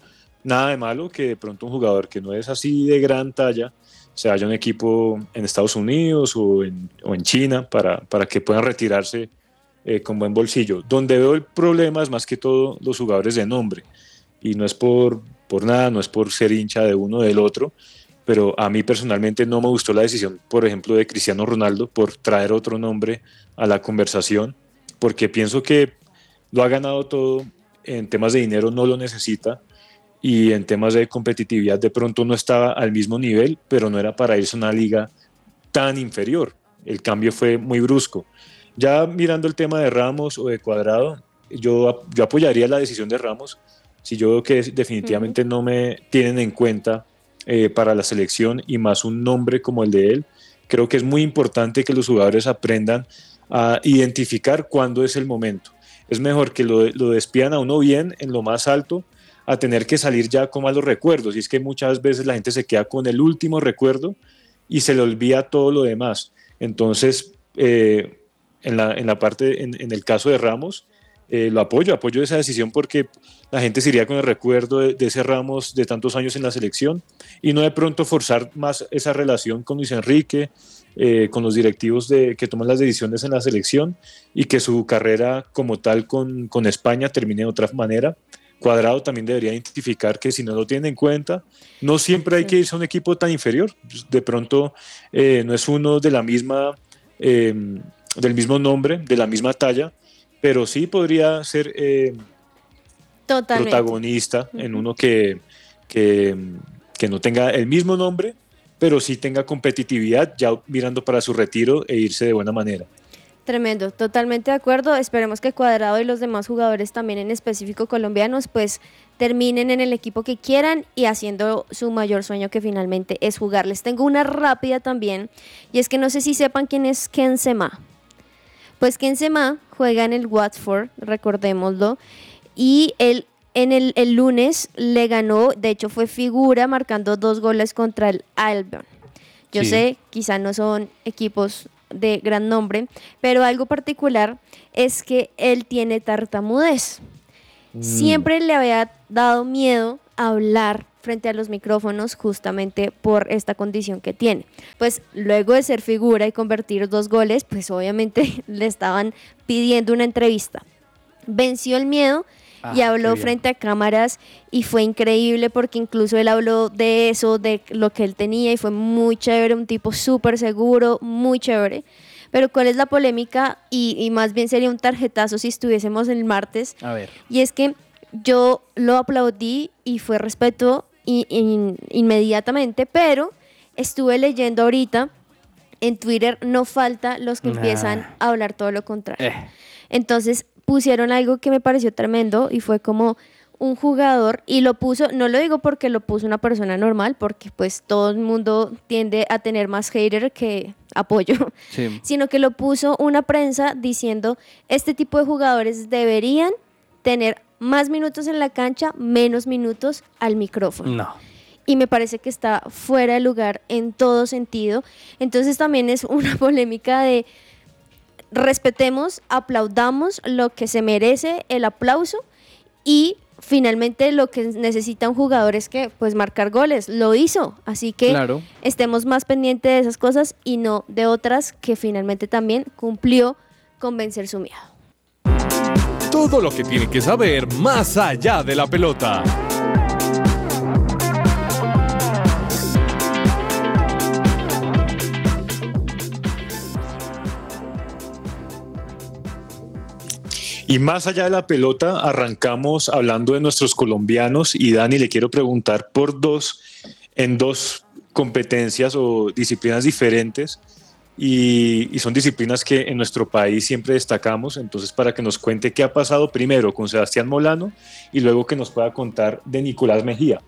nada de malo que de pronto un jugador que no es así de gran talla se vaya a un equipo en Estados Unidos o en, o en China para, para que puedan retirarse eh, con buen bolsillo. Donde veo el problema es más que todo los jugadores de nombre. Y no es por, por nada, no es por ser hincha de uno o del otro, pero a mí personalmente no me gustó la decisión, por ejemplo, de Cristiano Ronaldo por traer otro nombre a la conversación, porque pienso que lo ha ganado todo, en temas de dinero no lo necesita y en temas de competitividad de pronto no estaba al mismo nivel, pero no era para irse a una liga tan inferior. El cambio fue muy brusco. Ya mirando el tema de Ramos o de Cuadrado, yo, yo apoyaría la decisión de Ramos si yo veo que definitivamente no me tienen en cuenta eh, para la selección y más un nombre como el de él. Creo que es muy importante que los jugadores aprendan a identificar cuándo es el momento. Es mejor que lo, lo despidan a uno bien en lo más alto a tener que salir ya con malos recuerdos. Y es que muchas veces la gente se queda con el último recuerdo y se le olvida todo lo demás. Entonces, eh, en, la, en la parte, en, el caso de Ramos, eh, lo apoyo, apoyo esa decisión porque la gente se iría con el recuerdo de, de ese Ramos de tantos años en la selección y no de pronto forzar más esa relación con Luis Enrique, eh, con los directivos de, que toman las decisiones en la selección y que su carrera como tal con, con España termine de otra manera. Cuadrado también debería identificar que si no lo tiene en cuenta, no siempre hay que irse a un equipo tan inferior. De pronto eh, no es uno de la misma, eh, del mismo nombre, de la misma talla, pero sí podría ser eh, Totalmente. protagonista en uno que, que, que no tenga el mismo nombre, pero sí tenga competitividad, ya mirando para su retiro e irse de buena manera. Tremendo, totalmente de acuerdo. Esperemos que Cuadrado y los demás jugadores también en específico colombianos pues terminen en el equipo que quieran y haciendo su mayor sueño que finalmente es jugar. Les tengo una rápida también y es que no sé si sepan quién es Ken Sema. Pues Ken Sema juega en el Watford, recordémoslo, y él en el, el lunes le ganó, de hecho fue figura marcando dos goles contra el Albion. Yo Sí. sé, quizá no son equipos de gran nombre, pero algo particular es que él tiene tartamudez. Siempre le había dado miedo hablar frente a los micrófonos justamente por esta condición que tiene. Pues luego de ser figura y convertir dos goles, pues obviamente le estaban pidiendo una entrevista. Venció el miedo y Ah, habló qué bien. frente a cámaras y fue increíble porque incluso él habló de eso, de lo que él tenía y fue muy chévere, un tipo súper seguro, muy chévere. Pero ¿cuál es la polémica? Y, y más bien sería un tarjetazo si estuviésemos el martes. A ver. Y es que yo lo aplaudí y fue respeto i- in- inmediatamente, pero estuve leyendo ahorita en Twitter, no falta los que Nah. empiezan a hablar todo lo contrario. Eh. Entonces pusieron algo que me pareció tremendo y fue como un jugador y lo puso, no lo digo porque lo puso una persona normal, porque pues todo el mundo tiende a tener más hater que apoyo, Sí. sino que lo puso una prensa diciendo, este tipo de jugadores deberían tener más minutos en la cancha, menos minutos al micrófono No. y me parece que está fuera de lugar en todo sentido. Entonces también es una polémica de respetemos, aplaudamos lo que se merece el aplauso y finalmente lo que necesita un jugador es que pues marcar goles, lo hizo, así que Claro. estemos más pendientes de esas cosas y no de otras que finalmente también cumplió con vencer su miedo. Todo lo que tiene que saber más allá de la pelota. Y más allá de la pelota, arrancamos hablando de nuestros colombianos. Y Dani, le quiero preguntar por dos, en dos competencias o disciplinas diferentes. Y, y son disciplinas que en nuestro país siempre destacamos, entonces para que nos cuente qué ha pasado primero con Sebastián Molano y luego que nos pueda contar de Nicolás Mejía.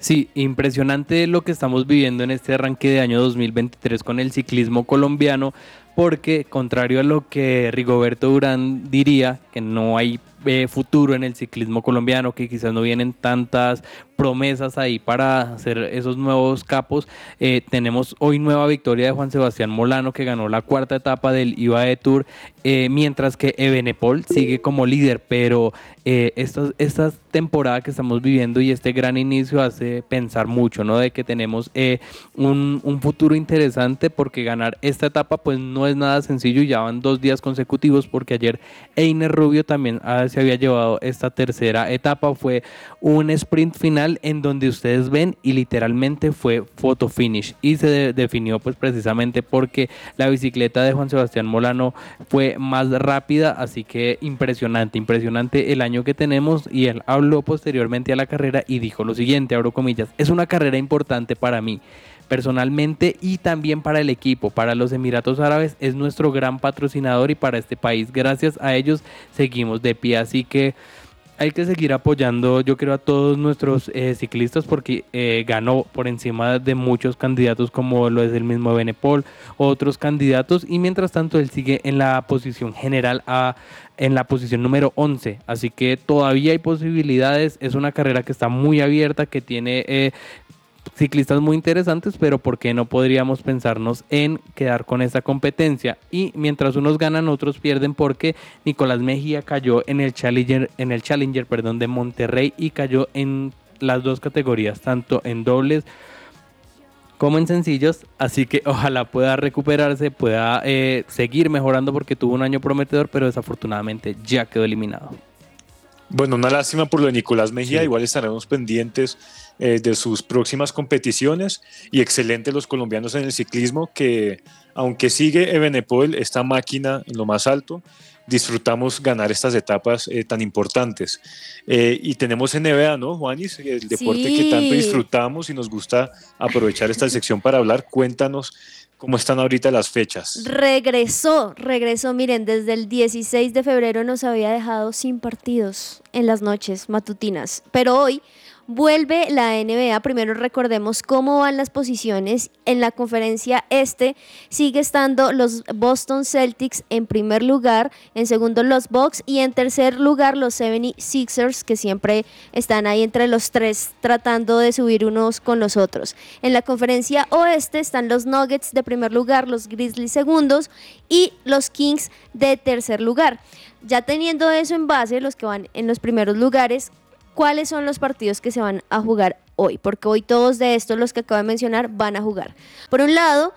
Sí, impresionante lo que estamos viviendo en este arranque de año 2023 con el ciclismo colombiano, porque contrario a lo que Rigoberto Urán diría, que no hay eh, futuro en el ciclismo colombiano, que quizás no vienen tantas promesas ahí para hacer esos nuevos capos, eh, tenemos hoy nueva victoria de Juan Sebastián Molano, que ganó la cuarta etapa del IBAE Tour, eh, mientras que Ebenepol sigue como líder, pero esta, esta temporada que estamos viviendo y este gran inicio hace pensar mucho, ¿no? De que tenemos un, un futuro interesante porque ganar esta etapa pues no es nada sencillo y ya van dos días consecutivos porque ayer Einer Rubio también se había llevado esta tercera etapa, fue un sprint final en donde ustedes ven y literalmente fue photo finish. Y se de- definió pues precisamente porque la bicicleta de Juan Sebastián Molano fue más rápida, así que impresionante, impresionante el año que tenemos. Y él habló posteriormente a la carrera y dijo lo siguiente, abro comillas, es una carrera importante para mí personalmente y también para el equipo, para los Emiratos Árabes, es nuestro gran patrocinador y para este país, gracias a ellos seguimos de pie, así que hay que seguir apoyando, yo creo, a todos nuestros eh, ciclistas porque eh, ganó por encima de muchos candidatos como lo es el mismo Benepol, otros candidatos y mientras tanto él sigue en la posición general a en la posición número 11, así que todavía hay posibilidades, es una carrera que está muy abierta, que tiene eh, ciclistas muy interesantes, pero ¿por qué no podríamos pensarnos en quedar con esta competencia? Y mientras unos ganan, otros pierden porque Nicolás Mejía cayó en el Challenger, en el Challenger perdón, de Monterrey y cayó en las dos categorías, tanto en dobles como en sencillos, así que ojalá pueda recuperarse, pueda eh, seguir mejorando porque tuvo un año prometedor, pero desafortunadamente ya quedó eliminado. Bueno, una lástima por lo de Nicolás Mejía. Sí. Igual estaremos pendientes eh, de sus próximas competiciones y excelentes los colombianos en el ciclismo que, aunque sigue Ebenepol, esta máquina en lo más alto, disfrutamos ganar estas etapas eh, tan importantes. Eh, y tenemos NBA, ¿no, Juanis? El deporte que tanto disfrutamos y nos gusta aprovechar esta sección para hablar. Cuéntanos cómo están ahorita las fechas. Regresó, regresó, miren, desde el 16 de febrero nos había dejado sin partidos en las noches matutinas, pero hoy vuelve la NBA. Primero recordemos cómo van las posiciones. En la conferencia este sigue estando los Boston Celtics en primer lugar, en segundo los Bucks y en tercer lugar los 76ers que siempre están ahí entre los tres tratando de subir unos con los otros. En la conferencia oeste están los Nuggets de primer lugar, los Grizzlies segundos y los Kings de tercer lugar. Ya teniendo eso en base, los que van en los primeros lugares, ¿cuáles son los partidos que se van a jugar hoy? Porque hoy todos de estos, los que acabo de mencionar, van a jugar. Por un lado,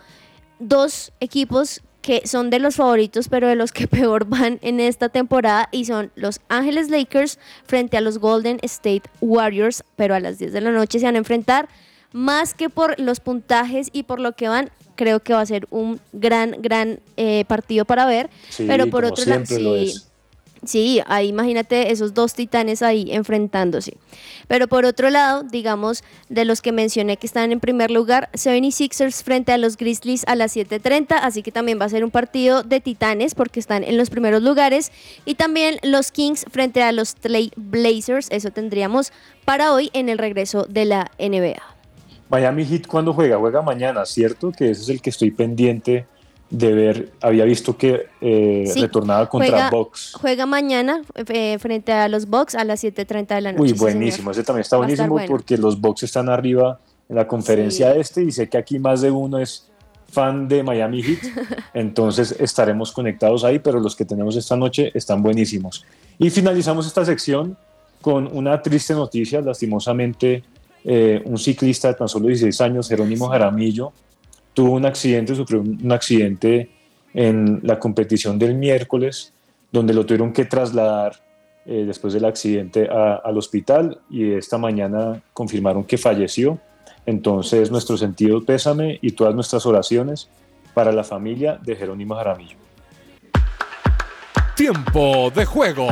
dos equipos que son de los favoritos, pero de los que peor van en esta temporada, y son los Ángeles Lakers frente a los Golden State Warriors, pero a las 10 de la noche se van a enfrentar, más que por los puntajes y por lo que van, creo que va a ser un gran, gran eh, partido para ver, Sí, pero por otro lado, sí. Sí, ahí imagínate esos dos titanes ahí enfrentándose. Pero por otro lado, digamos, de los que mencioné que están en primer lugar, 76ers frente a los Grizzlies a las 7.30, así que también va a ser un partido de titanes porque están en los primeros lugares. Y también los Kings frente a los Trail Blazers, eso tendríamos para hoy en el regreso de la NBA. Miami Heat cuando juega, juega mañana, ¿cierto? Que ese es el que estoy pendiente de ver. Había visto que eh, Sí, retornaba contra juega- Bucks. Juega mañana eh, frente a los Bucks a las 7.30 de la noche. Uy, sí, buenísimo. Ese también está buenísimo bueno. porque los Bucks están arriba en la conferencia Sí. este y sé que aquí más de uno es fan de Miami Heat. Entonces estaremos conectados ahí, pero los que tenemos esta noche están buenísimos. Y finalizamos esta sección con una triste noticia. Lastimosamente, eh, un ciclista de tan solo 16 años, Jerónimo Jaramillo, tuvo un accidente, sufrió un accidente en la competición del miércoles, donde lo tuvieron que trasladar eh, después del accidente al hospital y esta mañana confirmaron que falleció. Entonces, nuestro sentido pésame y todas nuestras oraciones para la familia de Jerónimo Jaramillo. Tiempo de juego.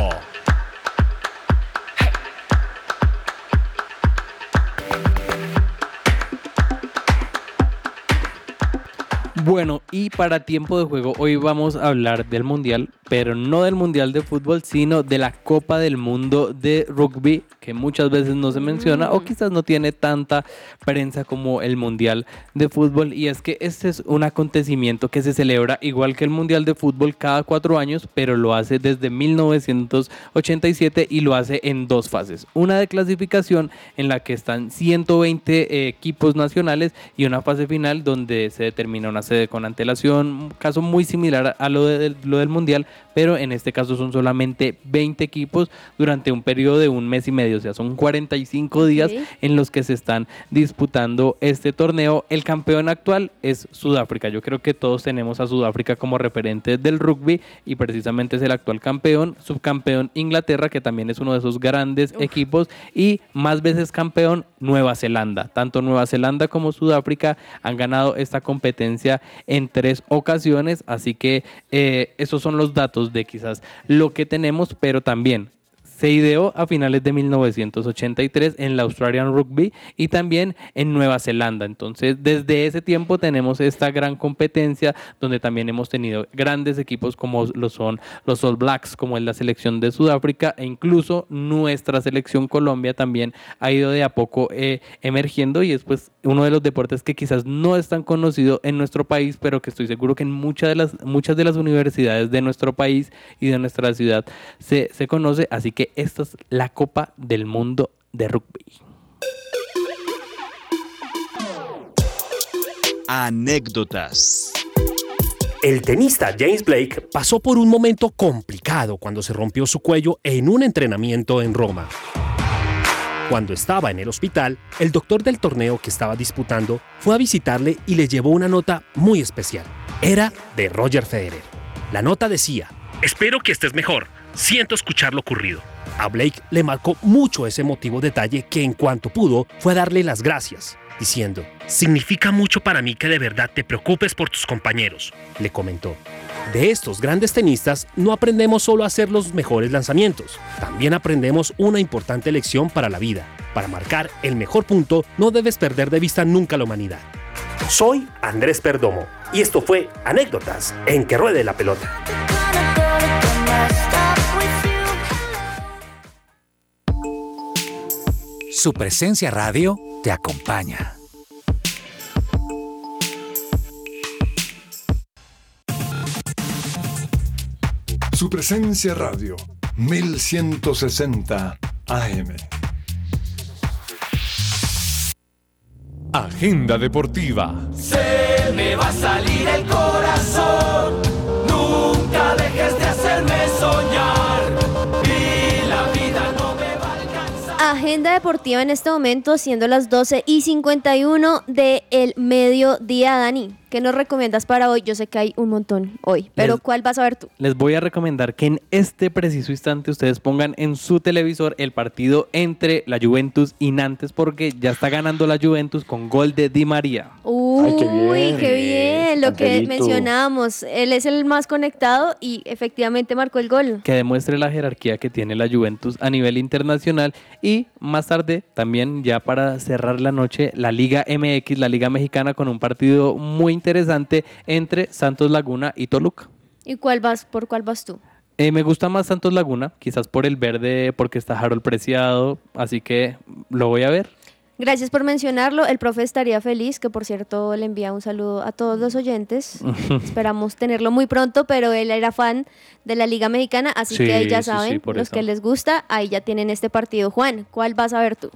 Bueno, y para tiempo de juego, hoy vamos a hablar del Mundial, pero no del Mundial de fútbol, sino de la Copa del Mundo de Rugby, que muchas veces no se menciona o quizás no tiene tanta prensa como el Mundial de fútbol. Y es que este es un acontecimiento que se celebra igual que el Mundial de fútbol cada cuatro años, pero lo hace desde 1987 y lo hace en dos fases. Una de clasificación en la que están 120 eh, equipos nacionales y una fase final donde se determina una sede con antelación, un caso muy similar a lo, de- lo del Mundial, pero en este caso son solamente 20 equipos durante un periodo de un mes y medio, o sea, son 45 días en los que se están disputando este torneo. El campeón actual es Sudáfrica. Yo creo que todos tenemos a Sudáfrica como referente del rugby y precisamente es el actual campeón, subcampeón Inglaterra, que también es uno de esos grandes equipos, y más veces campeón Nueva Zelanda. Tanto Nueva Zelanda como Sudáfrica han ganado esta competencia en tres ocasiones, así que eh, esos son los datos de quizás lo que tenemos, pero también se ideó a finales de 1983 en la Australian Rugby y también en Nueva Zelanda. Entonces, desde ese tiempo tenemos esta gran competencia donde también hemos tenido grandes equipos como lo son los All Blacks, como es la selección de Sudáfrica e incluso nuestra selección Colombia también ha ido de a poco eh, emergiendo y es pues uno de los deportes que quizás no es tan conocido en nuestro país, pero que estoy seguro que en muchas de las, muchas de las universidades de nuestro país y de nuestra ciudad se, se conoce. Así que esta es la Copa del Mundo de Rugby. Anécdotas. El tenista James Blake pasó por un momento complicado cuando se rompió su cuello en un entrenamiento en Roma. Cuando estaba en el hospital, el doctor del torneo que estaba disputando fue a visitarle y le llevó una nota muy especial. Era de Roger Federer. La nota decía, Espero que estés mejor. Siento escuchar lo ocurrido. A Blake le marcó mucho ese emotivo detalle que en cuanto pudo fue a darle las gracias, diciendo, Significa mucho para mí que de verdad te preocupes por tus compañeros, le comentó. De estos grandes tenistas no aprendemos solo a hacer los mejores lanzamientos, también aprendemos una importante lección para la vida. Para marcar el mejor punto no debes perder de vista nunca la humanidad. Soy Andrés Perdomo y esto fue Anécdotas en que ruede la pelota. Su presencia radio te acompaña. Su presencia radio, 1160 AM. Agenda deportiva. Se me va a salir el corazón. Agenda deportiva en este momento, siendo las 12 y 51 del mediodía, Dani. ¿Qué nos recomiendas para hoy? Yo sé que hay un montón hoy, pero Les- ¿cuál vas a ver tú? Les voy a recomendar que en este preciso instante ustedes pongan en su televisor el partido entre la Juventus y Nantes porque ya está ganando la Juventus con gol de Di María. Uy, qué bien. qué bien, lo que mencionábamos. Él es el más conectado y efectivamente marcó el gol. que demuestre la jerarquía que tiene la Juventus a nivel internacional y más tarde también ya para cerrar la noche la Liga MX, la Liga Mexicana con un partido muy interesante entre Santos Laguna y Toluca. ¿Y cuál vas? ¿Por cuál vas tú? Eh, me gusta más Santos Laguna, quizás por el verde, porque está Harold Preciado, así que lo voy a ver. Gracias por mencionarlo. El profe estaría feliz, que por cierto le envía un saludo a todos los oyentes. Esperamos tenerlo muy pronto, pero él era fan de la Liga Mexicana, así Sí, que ahí ya sí, sí, saben, por los eso. que les gusta, ahí ya tienen este partido. Juan, ¿cuál vas a ver tú?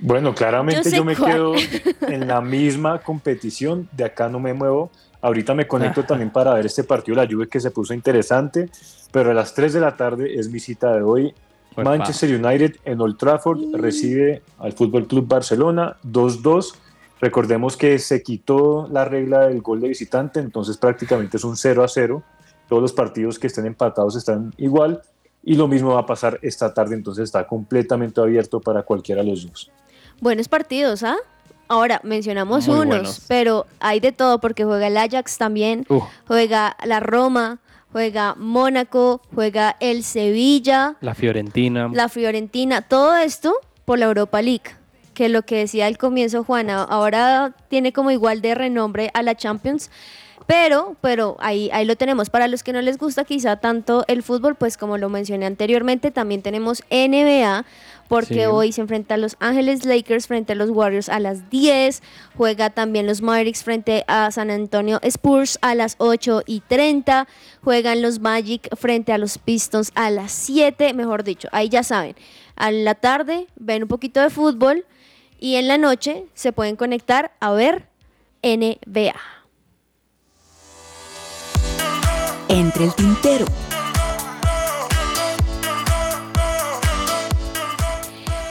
Bueno, claramente Yo yo, me cuál. quedo en la misma competición, de acá no me muevo. Ahorita me conecto Ah. también para ver este partido de la Juve que se puso interesante, pero a las 3 de la tarde es mi cita de hoy. Uepa. Manchester United en Old Trafford recibe al Fútbol Club Barcelona 2-2. Recordemos que se quitó la regla del gol de visitante, entonces prácticamente es un 0 a 0. Todos los partidos que estén empatados están igual y lo mismo va a pasar esta tarde, entonces está completamente abierto para cualquiera de los dos. Buenos partidos, ¿ah? Ahora, mencionamos Muy unos, buenos. pero hay de todo porque juega el Ajax también, Uh, juega la Roma, juega Mónaco, juega el Sevilla, la Fiorentina. la Fiorentina, todo esto por la Europa League, que lo que decía al comienzo Juana, ahora tiene como igual de renombre a la Champions, pero, pero ahí, ahí lo tenemos. Para los que no les gusta quizá tanto el fútbol, pues como lo mencioné anteriormente, también tenemos NBA, porque Sí. hoy se enfrenta a Los Ángeles Lakers frente a los Warriors a las 10, juega también los Mavericks frente a San Antonio Spurs a las 8 y 30, juegan los Magic frente a los Pistons a las 7, mejor dicho, ahí ya saben, a la tarde ven un poquito de fútbol y en la noche se pueden conectar a ver NBA. Entre el tintero.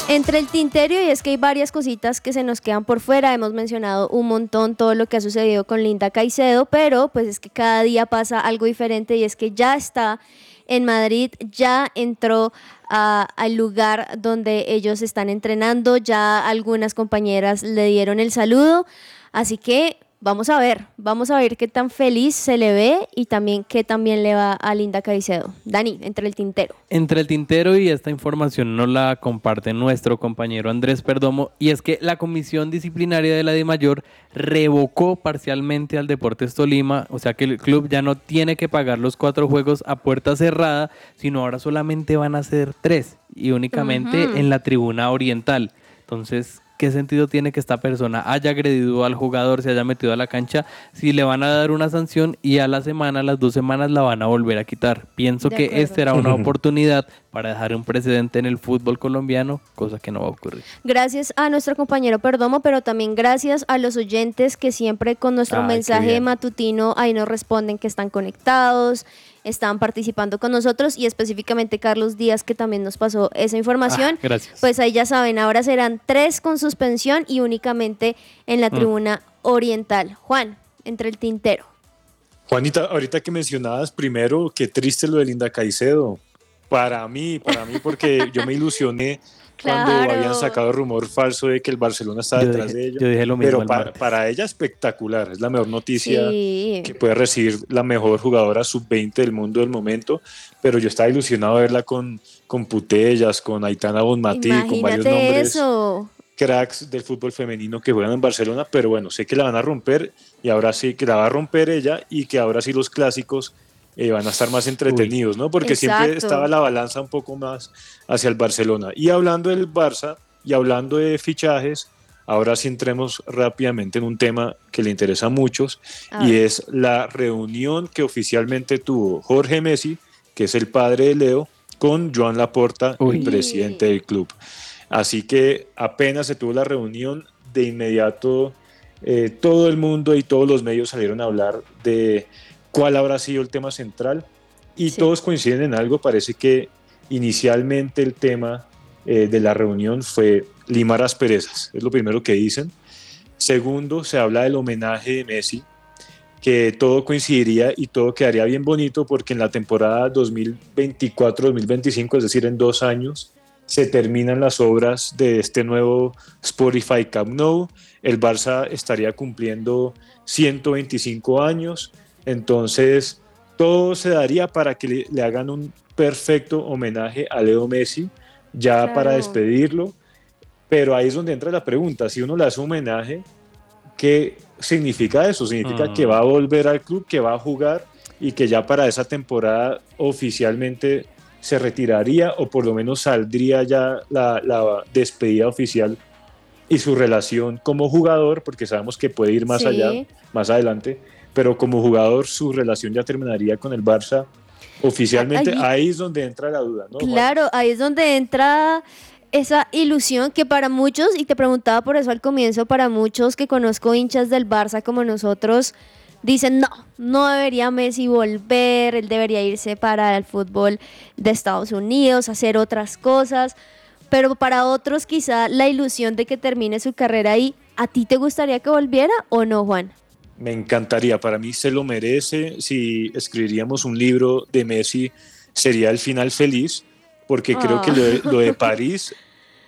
Entre el tintero y es que hay varias cositas que se nos quedan por fuera, hemos mencionado un montón todo lo que ha sucedido con Linda Caicedo, pero pues es que cada día pasa algo diferente y es que ya está en Madrid, ya entró al lugar donde ellos están entrenando, ya algunas compañeras le dieron el saludo, así que vamos a ver, vamos a ver qué tan feliz se le ve y también qué también le va a Linda Caicedo. Dani, entre el tintero. Entre el tintero y esta información nos la comparte nuestro compañero Andrés Perdomo y es que la Comisión Disciplinaria de la DIMAYOR revocó parcialmente al Deportes Tolima, o sea que el club ya no tiene que pagar los cuatro juegos a puerta cerrada, sino ahora solamente van a ser tres y únicamente en la tribuna oriental. Entonces, ¿qué sentido tiene que esta persona haya agredido al jugador, se haya metido a la cancha, si le van a dar una sanción y a la semana, a las dos semanas la van a volver a quitar? Pienso De que acuerdo. esta era una oportunidad para dejar un precedente en el fútbol colombiano, cosa que no va a ocurrir. Gracias a nuestro compañero Perdomo, pero también gracias a los oyentes que siempre con nuestro Ay, qué mensaje matutino ahí nos responden que están conectados, están participando con nosotros y específicamente Carlos Díaz que también nos pasó esa información. Ah, gracias. Pues ahí ya saben, ahora serán tres con suspensión y únicamente en la Mm. tribuna oriental. Juan, entre el tintero. Juanita, ahorita que mencionabas primero, qué triste lo de Linda Caicedo. Para mí, para mí, porque yo me ilusioné cuando habían sacado el rumor falso de que el Barcelona estaba Yo detrás dije- de ella. yo dije lo mismo Pero para, para ella espectacular, es la mejor noticia Sí. que puede recibir la mejor jugadora sub-20 del mundo del momento. Pero yo estaba ilusionado de verla con, con Putellas, con Aitana Bonmatí, con varios nombres eso. cracks del fútbol femenino que juegan en Barcelona, pero bueno, sé que la van a romper y ahora sí que la va a romper ella y que ahora sí los clásicos eh, van a estar más entretenidos, ¿no? Porque siempre estaba la balanza un poco más hacia el Barcelona. Y hablando del Barça y hablando de fichajes, ahora sí entremos rápidamente en un tema que le interesa a muchos y es la reunión que oficialmente tuvo Jorge Messi, que es el padre de Leo, con Joan Laporta, Uy. el presidente del club. Así que apenas se tuvo la reunión, de inmediato eh, todo el mundo y todos los medios salieron a hablar de cuál habrá sido el tema central y Sí. todos coinciden en algo. Parece que inicialmente el tema eh, de la reunión fue limar asperezas, es lo primero que dicen. Segundo, se habla del homenaje de Messi, que todo coincidiría y todo quedaría bien bonito porque en la temporada 2024-2025, es decir, en dos años, se terminan las obras de este nuevo Spotify Camp Nou. El Barça estaría cumpliendo 125 años, entonces todo se daría para que le, le hagan un perfecto homenaje a Leo Messi, ya Claro. para despedirlo. Pero ahí es donde entra la pregunta, si uno le hace un homenaje, ¿qué significa eso? Significa Mm. que va a volver al club, que va a jugar y que ya para esa temporada oficialmente se retiraría o por lo menos saldría ya la, la despedida oficial y su relación como jugador, porque sabemos que puede ir más Sí. allá, más adelante, pero como jugador su relación ya terminaría con el Barça oficialmente. Ahí- Ahí es donde entra la duda, ¿no? Juan? Claro, ahí es donde entra esa ilusión que para muchos, y te preguntaba por eso al comienzo, para muchos que conozco hinchas del Barça como nosotros, dicen, no, no debería Messi volver, él debería irse para el fútbol de Estados Unidos, hacer otras cosas, pero para otros quizá la ilusión de que termine su carrera ahí, ¿a ti te gustaría que volviera o no, Juan? Me encantaría, para mí se lo merece. Si escribiríamos un libro de Messi, sería el final feliz, porque creo que lo de, lo de París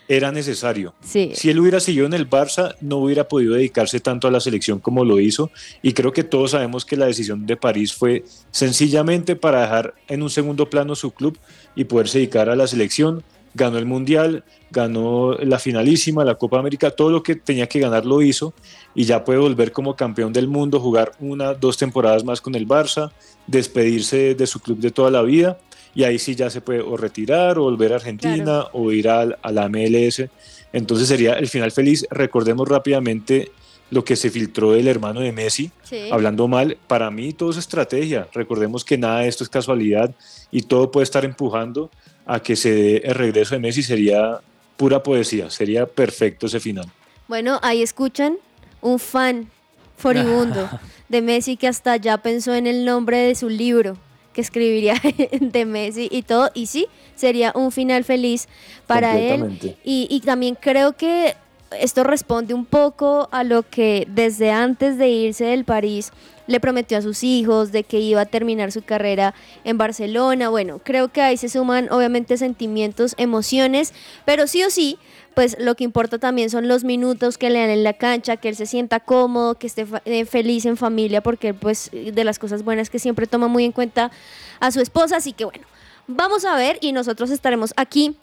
era necesario. Sí. Si él hubiera seguido en el Barça, no hubiera podido dedicarse tanto a la selección como lo hizo. Y creo que todos sabemos que la decisión de París fue sencillamente para dejar en un segundo plano su club y poderse dedicar a la selección. Ganó el Mundial, ganó la finalísima, la Copa América, todo lo que tenía que ganar lo hizo y ya puede volver como campeón del mundo, jugar una, dos temporadas más con el Barça, despedirse de su club de toda la vida y ahí sí ya se puede o retirar o volver a Argentina Claro. o ir al- a, la MLS. Entonces sería el final feliz. Recordemos rápidamente lo que se filtró del hermano de Messi, Sí. hablando mal. Para mí todo es estrategia. Recordemos que nada de esto es casualidad y todo puede estar empujando a que se dé el regreso de Messi. Sería pura poesía, sería perfecto ese final. Bueno, ahí escuchan un fan furibundo de Messi que hasta ya pensó en el nombre de su libro que escribiría de Messi y todo. Y sí, sería un final feliz para él. Y, y también creo que esto responde un poco a lo que desde antes de irse del París le prometió a sus hijos de que iba a terminar su carrera en Barcelona. Bueno, creo que ahí se suman obviamente sentimientos, emociones, pero sí o sí, pues lo que importa también son los minutos que le dan en la cancha, que él se sienta cómodo, que esté eh, feliz en familia, porque pues de las cosas buenas que siempre toma muy en cuenta a su esposa. Así que bueno, vamos a ver y nosotros estaremos aquí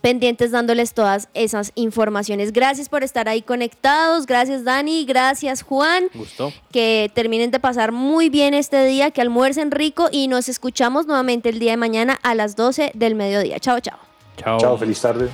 pendientes dándoles todas esas informaciones. Gracias por estar ahí conectados, gracias Dani, gracias Juan, Gusto. que terminen de pasar muy bien este día, que almuercen rico y nos escuchamos nuevamente el día de mañana a las 12 del mediodía. Chao, chao. Chao. Chao, feliz tarde.